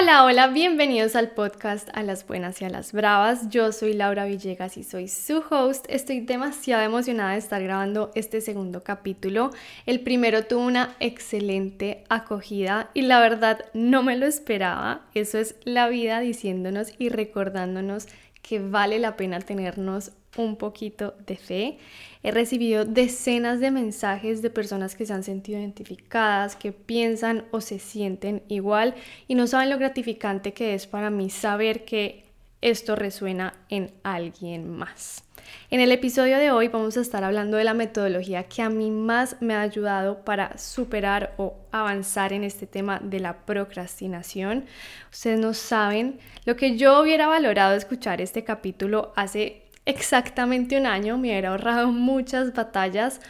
Hola, hola, bienvenidos al podcast A las Buenas y a las Bravas. Yo soy Laura Villegas y soy su host. Estoy demasiado emocionada de estar grabando este segundo capítulo. El primero tuvo una excelente acogida y la verdad no me lo esperaba. Eso es la vida diciéndonos y recordándonos que vale la pena tenernos un poquito de fe. He recibido decenas de mensajes de personas que se han sentido identificadas, que piensan o se sienten igual y no saben lo gratificante que es para mí saber que esto resuena en alguien más. En el episodio de hoy vamos a estar hablando de la metodología que a mí más me ha ayudado para superar o avanzar en este tema de la procrastinación. Ustedes no saben lo que yo hubiera valorado escuchar este capítulo hace exactamente un año, me hubiera ahorrado muchas batallas,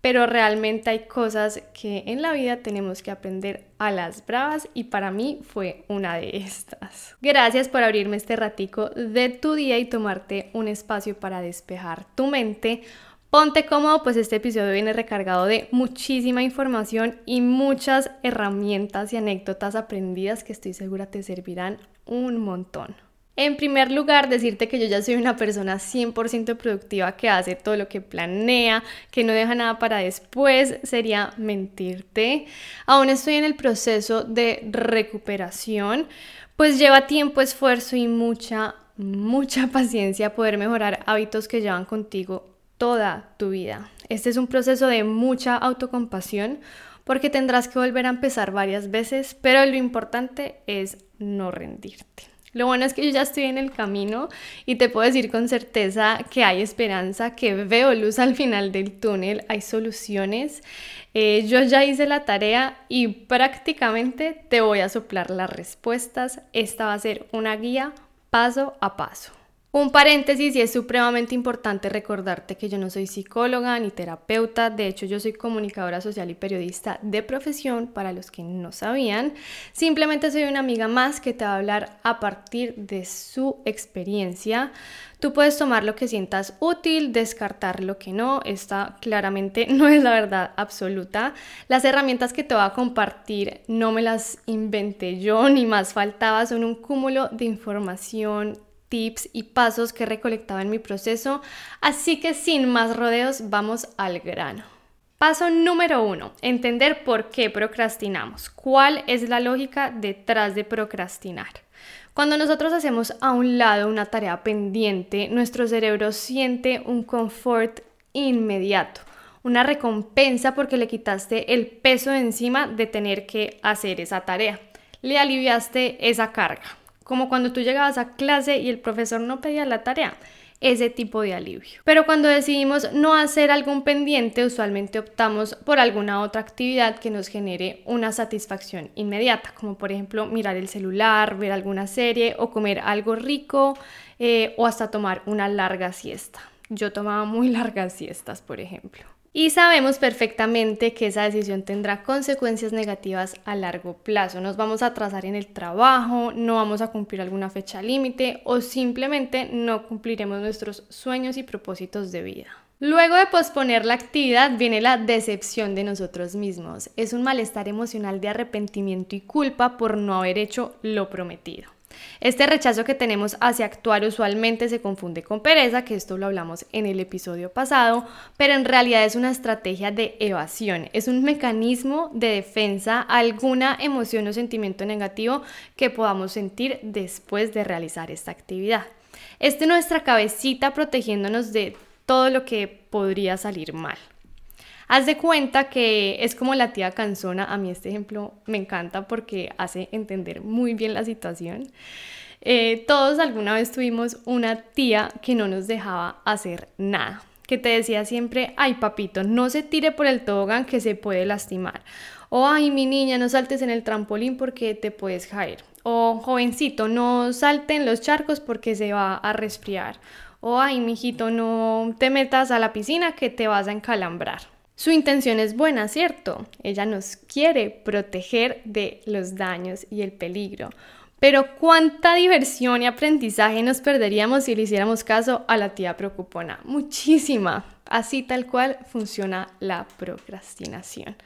pero realmente hay cosas que en la vida tenemos que aprender a las bravas y para mí fue una de estas. Gracias por abrirme este ratico de tu día y tomarte un espacio para despejar tu mente. Ponte cómodo, pues este episodio viene recargado de muchísima información y muchas herramientas y anécdotas aprendidas que estoy segura te servirán un montón. En primer lugar, decirte que yo ya soy una persona 100% productiva que hace todo lo que planea, que no deja nada para después, sería mentirte. Aún estoy en el proceso de recuperación, pues lleva tiempo, esfuerzo y mucha, mucha paciencia poder mejorar hábitos que llevan contigo toda tu vida. Este es un proceso de mucha autocompasión porque tendrás que volver a empezar varias veces, pero lo importante es no rendirte. Lo bueno es que yo ya estoy en el camino y te puedo decir con certeza que hay esperanza, que veo luz al final del túnel, hay soluciones. Eh, yo ya hice la tarea y prácticamente te voy a soplar las respuestas. Esta va a ser una guía paso a paso. Un paréntesis y es supremamente importante recordarte que yo no soy psicóloga ni terapeuta, de hecho yo soy comunicadora social y periodista de profesión para los que no sabían, simplemente soy una amiga más que te va a hablar a partir de su experiencia. Tú puedes tomar lo que sientas útil, descartar lo que no, esta claramente no es la verdad absoluta. Las herramientas que te voy a compartir no me las inventé yo, ni más faltaba, son un cúmulo de información tips y pasos que recolectaba en mi proceso, así que sin más rodeos vamos al grano. Paso número uno, entender por qué procrastinamos. ¿Cuál es la lógica detrás de procrastinar? Cuando nosotros hacemos a un lado una tarea pendiente, nuestro cerebro siente un confort inmediato, una recompensa porque le quitaste el peso encima de tener que hacer esa tarea. Le aliviaste esa carga como cuando tú llegabas a clase y el profesor no pedía la tarea, ese tipo de alivio. Pero cuando decidimos no hacer algún pendiente, usualmente optamos por alguna otra actividad que nos genere una satisfacción inmediata, como por ejemplo mirar el celular, ver alguna serie o comer algo rico eh, o hasta tomar una larga siesta. Yo tomaba muy largas siestas, por ejemplo y sabemos perfectamente que esa decisión tendrá consecuencias negativas a largo plazo. Nos vamos a atrasar en el trabajo, no vamos a cumplir alguna fecha límite o simplemente no cumpliremos nuestros sueños y propósitos de vida. Luego de posponer la actividad viene la decepción de nosotros mismos. Es un malestar emocional de arrepentimiento y culpa por no haber hecho lo prometido. Este rechazo que tenemos hacia actuar usualmente se confunde con pereza, que esto lo hablamos en el episodio pasado, pero en realidad es una estrategia de evasión, es un mecanismo de defensa a alguna emoción o sentimiento negativo que podamos sentir después de realizar esta actividad. Este es nuestra cabecita protegiéndonos de todo lo que podría salir mal. Haz de cuenta que es como la tía canzona. A mí este ejemplo me encanta porque hace entender muy bien la situación. Eh, todos alguna vez tuvimos una tía que no nos dejaba hacer nada, que te decía siempre, ay papito, no se tire por el tobogán que se puede lastimar. O ay mi niña, no saltes en el trampolín porque te puedes caer. O jovencito, no salte en los charcos porque se va a resfriar. O ay mijito, no te metas a la piscina que te vas a encalambrar. Su intención es buena, ¿cierto? Ella nos quiere proteger de los daños y el peligro. Pero cuánta diversión y aprendizaje nos perderíamos si le hiciéramos caso a la tía preocupona. Muchísima. Así tal cual funciona la procrastinación.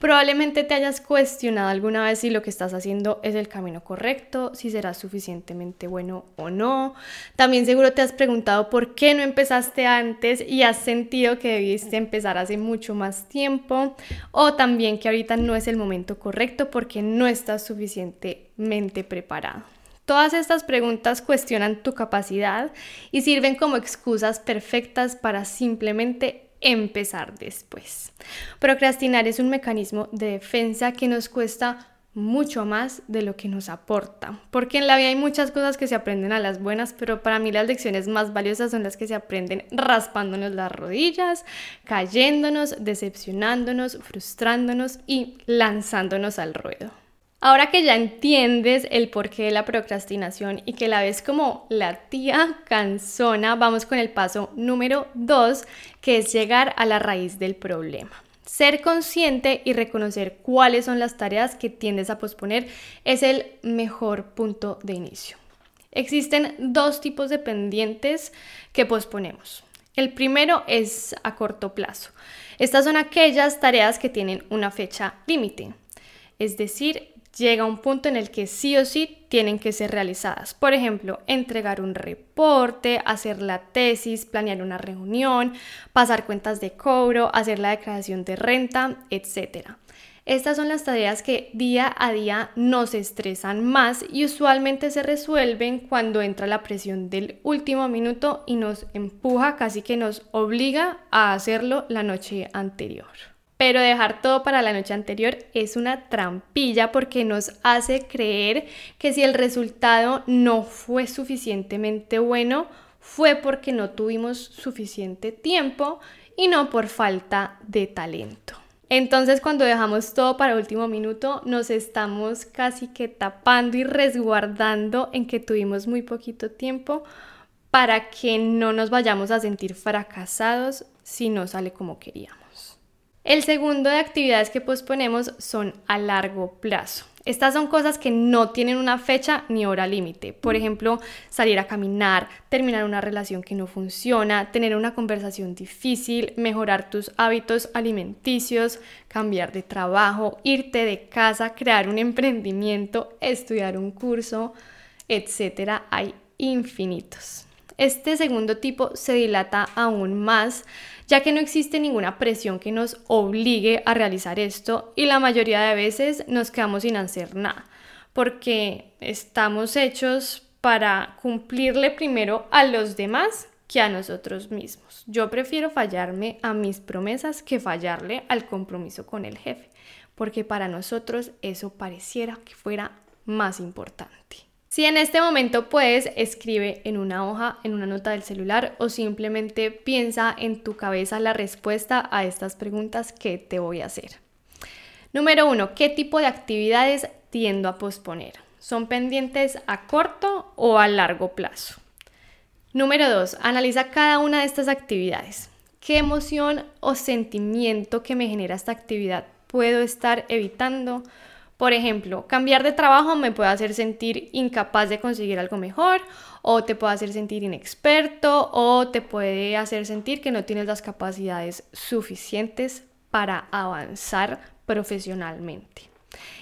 Probablemente te hayas cuestionado alguna vez si lo que estás haciendo es el camino correcto, si será suficientemente bueno o no. También seguro te has preguntado por qué no empezaste antes y has sentido que debiste empezar hace mucho más tiempo. O también que ahorita no es el momento correcto porque no estás suficientemente preparado. Todas estas preguntas cuestionan tu capacidad y sirven como excusas perfectas para simplemente empezar después. Procrastinar es un mecanismo de defensa que nos cuesta mucho más de lo que nos aporta, porque en la vida hay muchas cosas que se aprenden a las buenas, pero para mí las lecciones más valiosas son las que se aprenden raspándonos las rodillas, cayéndonos, decepcionándonos, frustrándonos y lanzándonos al ruedo. Ahora que ya entiendes el porqué de la procrastinación y que la ves como la tía cansona, vamos con el paso número 2, que es llegar a la raíz del problema. Ser consciente y reconocer cuáles son las tareas que tiendes a posponer es el mejor punto de inicio. Existen dos tipos de pendientes que posponemos. El primero es a corto plazo. Estas son aquellas tareas que tienen una fecha límite, es decir, llega un punto en el que sí o sí tienen que ser realizadas. Por ejemplo, entregar un reporte, hacer la tesis, planear una reunión, pasar cuentas de cobro, hacer la declaración de renta, etc. Estas son las tareas que día a día nos estresan más y usualmente se resuelven cuando entra la presión del último minuto y nos empuja, casi que nos obliga a hacerlo la noche anterior. Pero dejar todo para la noche anterior es una trampilla porque nos hace creer que si el resultado no fue suficientemente bueno, fue porque no tuvimos suficiente tiempo y no por falta de talento. Entonces cuando dejamos todo para último minuto, nos estamos casi que tapando y resguardando en que tuvimos muy poquito tiempo para que no nos vayamos a sentir fracasados si no sale como queríamos. El segundo de actividades que posponemos son a largo plazo. Estas son cosas que no tienen una fecha ni hora límite. Por ejemplo, salir a caminar, terminar una relación que no funciona, tener una conversación difícil, mejorar tus hábitos alimenticios, cambiar de trabajo, irte de casa, crear un emprendimiento, estudiar un curso, etc. Hay infinitos. Este segundo tipo se dilata aún más ya que no existe ninguna presión que nos obligue a realizar esto y la mayoría de veces nos quedamos sin hacer nada, porque estamos hechos para cumplirle primero a los demás que a nosotros mismos. Yo prefiero fallarme a mis promesas que fallarle al compromiso con el jefe, porque para nosotros eso pareciera que fuera más importante. Si en este momento puedes, escribe en una hoja, en una nota del celular o simplemente piensa en tu cabeza la respuesta a estas preguntas que te voy a hacer. Número uno, ¿qué tipo de actividades tiendo a posponer? ¿Son pendientes a corto o a largo plazo? Número dos, analiza cada una de estas actividades. ¿Qué emoción o sentimiento que me genera esta actividad puedo estar evitando? Por ejemplo, cambiar de trabajo me puede hacer sentir incapaz de conseguir algo mejor o te puede hacer sentir inexperto o te puede hacer sentir que no tienes las capacidades suficientes para avanzar profesionalmente.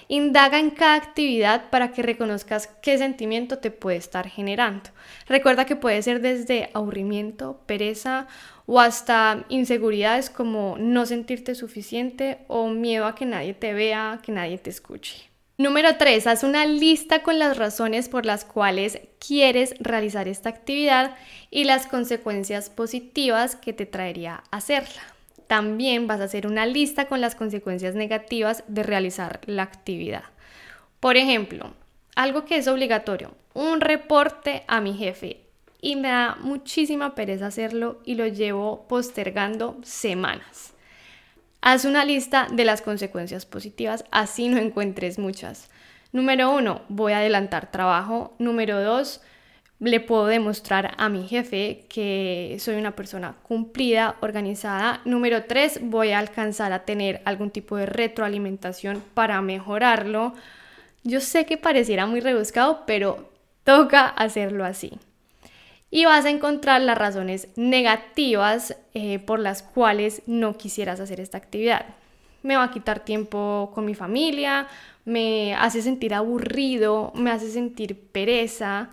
Indaga en cada actividad para que reconozcas qué sentimiento te puede estar generando. Recuerda que puede ser desde aburrimiento, pereza o hasta inseguridades como no sentirte suficiente o miedo a que nadie te vea, que nadie te escuche. Número 3. Haz una lista con las razones por las cuales quieres realizar esta actividad y las consecuencias positivas que te traería hacerla. También vas a hacer una lista con las consecuencias negativas de realizar la actividad. Por ejemplo, algo que es obligatorio, un reporte a mi jefe y me da muchísima pereza hacerlo y lo llevo postergando semanas. Haz una lista de las consecuencias positivas, así no encuentres muchas. Número uno, voy a adelantar trabajo. Número dos, le puedo demostrar a mi jefe que soy una persona cumplida, organizada. Número tres, voy a alcanzar a tener algún tipo de retroalimentación para mejorarlo. Yo sé que pareciera muy rebuscado, pero toca hacerlo así. Y vas a encontrar las razones negativas eh, por las cuales no quisieras hacer esta actividad. Me va a quitar tiempo con mi familia, me hace sentir aburrido, me hace sentir pereza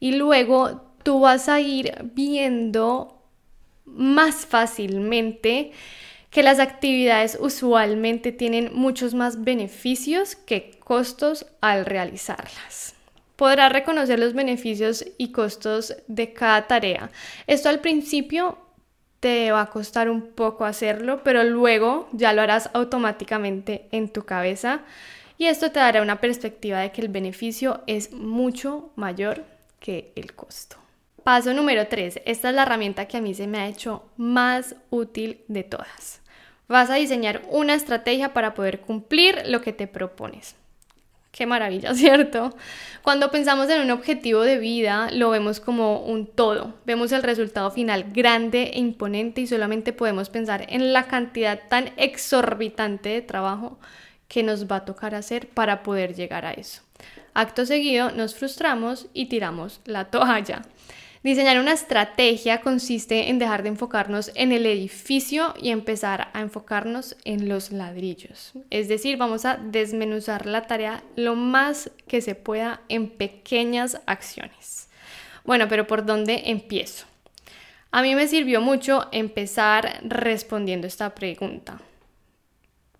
y luego tú vas a ir viendo más fácilmente que las actividades usualmente tienen muchos más beneficios que costos al realizarlas. Podrás reconocer los beneficios y costos de cada tarea. Esto al principio te va a costar un poco hacerlo, pero luego ya lo harás automáticamente en tu cabeza y esto te dará una perspectiva de que el beneficio es mucho mayor que el costo. Paso número 3. Esta es la herramienta que a mí se me ha hecho más útil de todas. Vas a diseñar una estrategia para poder cumplir lo que te propones. Qué maravilla, ¿cierto? Cuando pensamos en un objetivo de vida, lo vemos como un todo. Vemos el resultado final grande e imponente y solamente podemos pensar en la cantidad tan exorbitante de trabajo que nos va a tocar hacer para poder llegar a eso. Acto seguido, nos frustramos y tiramos la toalla. Diseñar una estrategia consiste en dejar de enfocarnos en el edificio y empezar a enfocarnos en los ladrillos. Es decir, vamos a desmenuzar la tarea lo más que se pueda en pequeñas acciones. Bueno, pero ¿por dónde empiezo? A mí me sirvió mucho empezar respondiendo esta pregunta.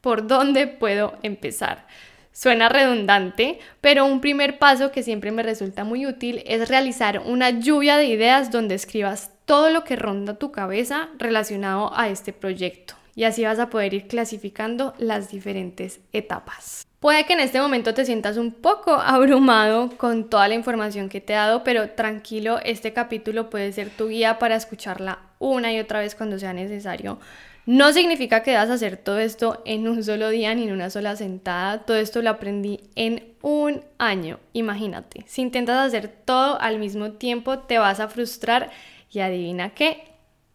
¿Por dónde puedo empezar? Suena redundante, pero un primer paso que siempre me resulta muy útil es realizar una lluvia de ideas donde escribas todo lo que ronda tu cabeza relacionado a este proyecto y así vas a poder ir clasificando las diferentes etapas. Puede que en este momento te sientas un poco abrumado con toda la información que te he dado, pero tranquilo, este capítulo puede ser tu guía para escucharla una y otra vez cuando sea necesario no significa que a hacer todo esto en un solo día ni en una sola sentada. Todo esto lo aprendí en un año. Imagínate, si intentas hacer todo al mismo tiempo, te vas a frustrar y adivina qué,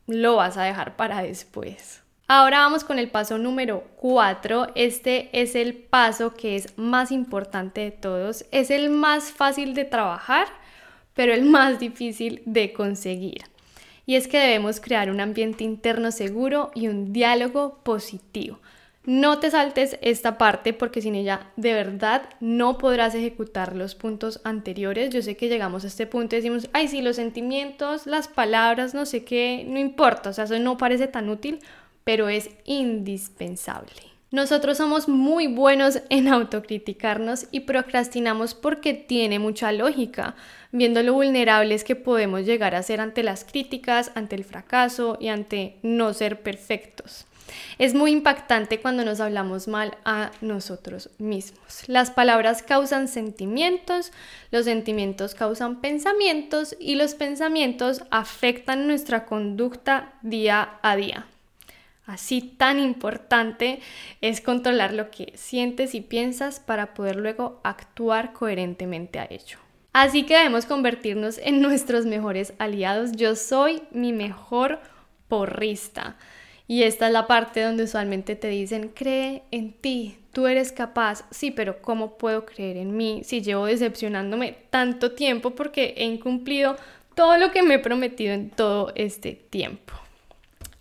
lo vas a dejar para después. Ahora vamos con el paso número 4. Este es el paso que es más importante de todos. Es el más fácil de trabajar, pero el más difícil de conseguir y es que debemos crear un ambiente interno seguro y un diálogo positivo. No te saltes esta parte porque sin ella de verdad no podrás ejecutar los puntos anteriores. Yo sé que llegamos a este punto y decimos, ay, sí, los sentimientos, las palabras, no sé qué, no importa, o sea, eso no parece tan útil, pero es indispensable. Nosotros somos muy buenos en autocriticarnos y procrastinamos porque tiene mucha lógica viendo lo vulnerables que podemos llegar a ser ante las críticas, ante el fracaso y ante no ser perfectos. Es muy impactante cuando nos hablamos mal a nosotros mismos. Las palabras causan sentimientos, los sentimientos causan pensamientos y los pensamientos afectan nuestra conducta día a día. Así tan importante es controlar lo que sientes y piensas para poder luego actuar coherentemente a ello. Así que debemos convertirnos en nuestros mejores aliados. Yo soy mi mejor porrista. Y esta es la parte donde usualmente te dicen, cree en ti, tú eres capaz. Sí, pero ¿cómo puedo creer en mí si llevo decepcionándome tanto tiempo porque he incumplido todo lo que me he prometido en todo este tiempo?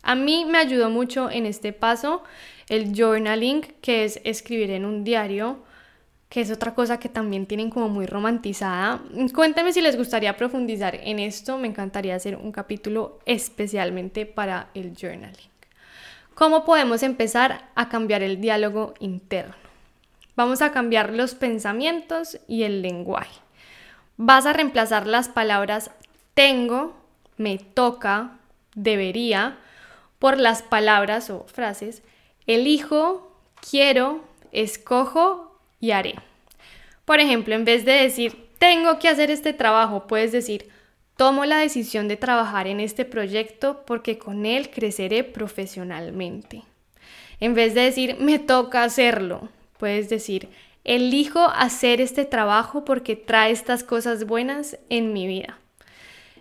A mí me ayudó mucho en este paso el journaling, que es escribir en un diario que es otra cosa que también tienen como muy romantizada. Cuéntame si les gustaría profundizar en esto, me encantaría hacer un capítulo especialmente para el journaling. ¿Cómo podemos empezar a cambiar el diálogo interno? Vamos a cambiar los pensamientos y el lenguaje. Vas a reemplazar las palabras tengo, me toca, debería por las palabras o frases elijo, quiero, escojo y haré. Por ejemplo, en vez de decir, tengo que hacer este trabajo, puedes decir, tomo la decisión de trabajar en este proyecto porque con él creceré profesionalmente. En vez de decir, me toca hacerlo, puedes decir, elijo hacer este trabajo porque trae estas cosas buenas en mi vida.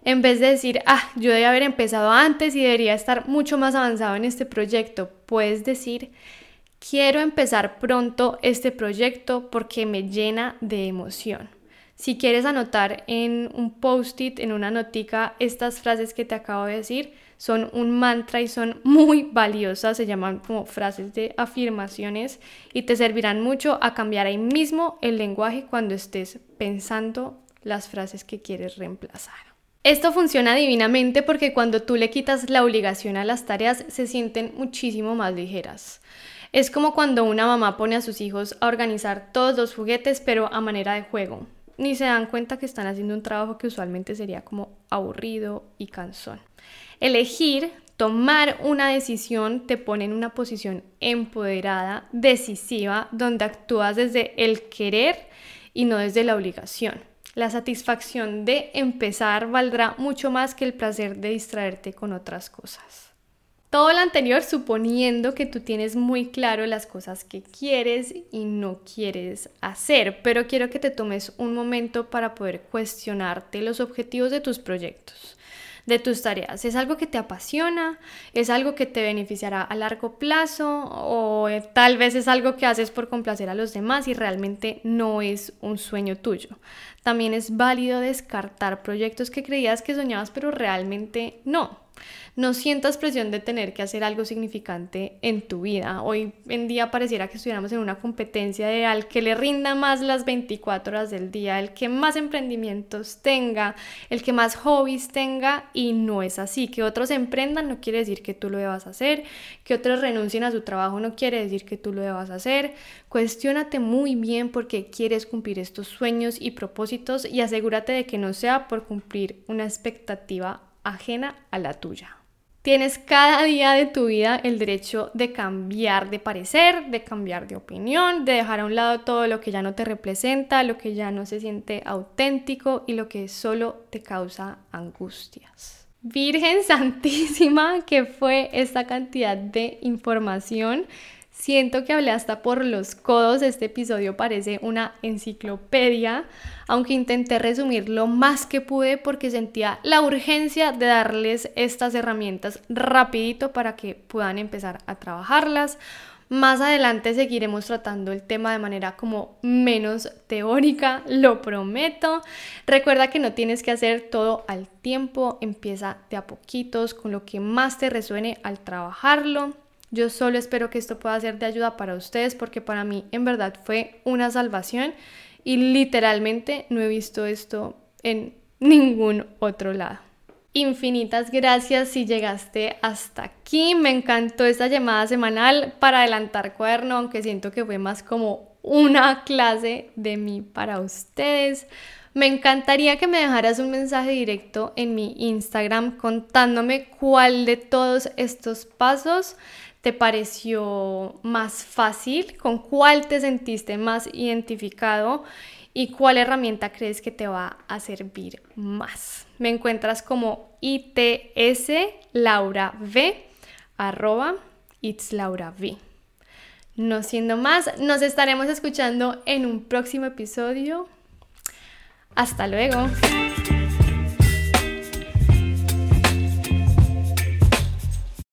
En vez de decir, ah, yo debía haber empezado antes y debería estar mucho más avanzado en este proyecto, puedes decir, quiero empezar pronto este proyecto porque me llena de emoción. Si quieres anotar en un post-it, en una notica, estas frases que te acabo de decir, son un mantra y son muy valiosas, se llaman como frases de afirmaciones y te servirán mucho a cambiar ahí mismo el lenguaje cuando estés pensando las frases que quieres reemplazar. Esto funciona divinamente porque cuando tú le quitas la obligación a las tareas se sienten muchísimo más ligeras. Es como cuando una mamá pone a sus hijos a organizar todos los juguetes pero a manera de juego. Ni se dan cuenta que están haciendo un trabajo que usualmente sería como aburrido y cansón. Elegir, tomar una decisión te pone en una posición empoderada, decisiva, donde actúas desde el querer y no desde la obligación. La satisfacción de empezar valdrá mucho más que el placer de distraerte con otras cosas. Todo lo anterior suponiendo que tú tienes muy claro las cosas que quieres y no quieres hacer, pero quiero que te tomes un momento para poder cuestionarte los objetivos de tus proyectos de tus tareas. ¿Es algo que te apasiona? ¿Es algo que te beneficiará a largo plazo? ¿O eh, tal vez es algo que haces por complacer a los demás y realmente no es un sueño tuyo? También es válido descartar proyectos que creías que soñabas pero realmente no. No sientas presión de tener que hacer algo significante en tu vida. Hoy en día pareciera que estuviéramos en una competencia de al que le rinda más las 24 horas del día, el que más emprendimientos tenga, el que más hobbies tenga y no es así. Que otros emprendan no quiere decir que tú lo debas hacer, que otros renuncien a su trabajo no quiere decir que tú lo debas hacer. Cuestiónate muy bien porque quieres cumplir estos sueños y propósitos y asegúrate de que no sea por cumplir una expectativa ajena a la tuya. Tienes cada día de tu vida el derecho de cambiar de parecer, de cambiar de opinión, de dejar a un lado todo lo que ya no te representa, lo que ya no se siente auténtico y lo que solo te causa angustias. Virgen Santísima, que fue esta cantidad de información. Siento que hablé hasta por los codos, este episodio parece una enciclopedia, aunque intenté resumir lo más que pude porque sentía la urgencia de darles estas herramientas rapidito para que puedan empezar a trabajarlas. Más adelante seguiremos tratando el tema de manera como menos teórica, lo prometo. Recuerda que no tienes que hacer todo al tiempo, empieza de a poquitos con lo que más te resuene al trabajarlo. Yo solo espero que esto pueda ser de ayuda para ustedes porque para mí en verdad fue una salvación y literalmente no he visto esto en ningún otro lado. Infinitas gracias si llegaste hasta aquí. Me encantó esta llamada semanal para adelantar cuaderno, aunque siento que fue más como una clase de mí para ustedes. Me encantaría que me dejaras un mensaje directo en mi Instagram contándome cuál de todos estos pasos te pareció más fácil, con cuál te sentiste más identificado y cuál herramienta crees que te va a servir más. Me encuentras como ITS Laura arroba It's Laura V. No siendo más, nos estaremos escuchando en un próximo episodio. Hasta luego.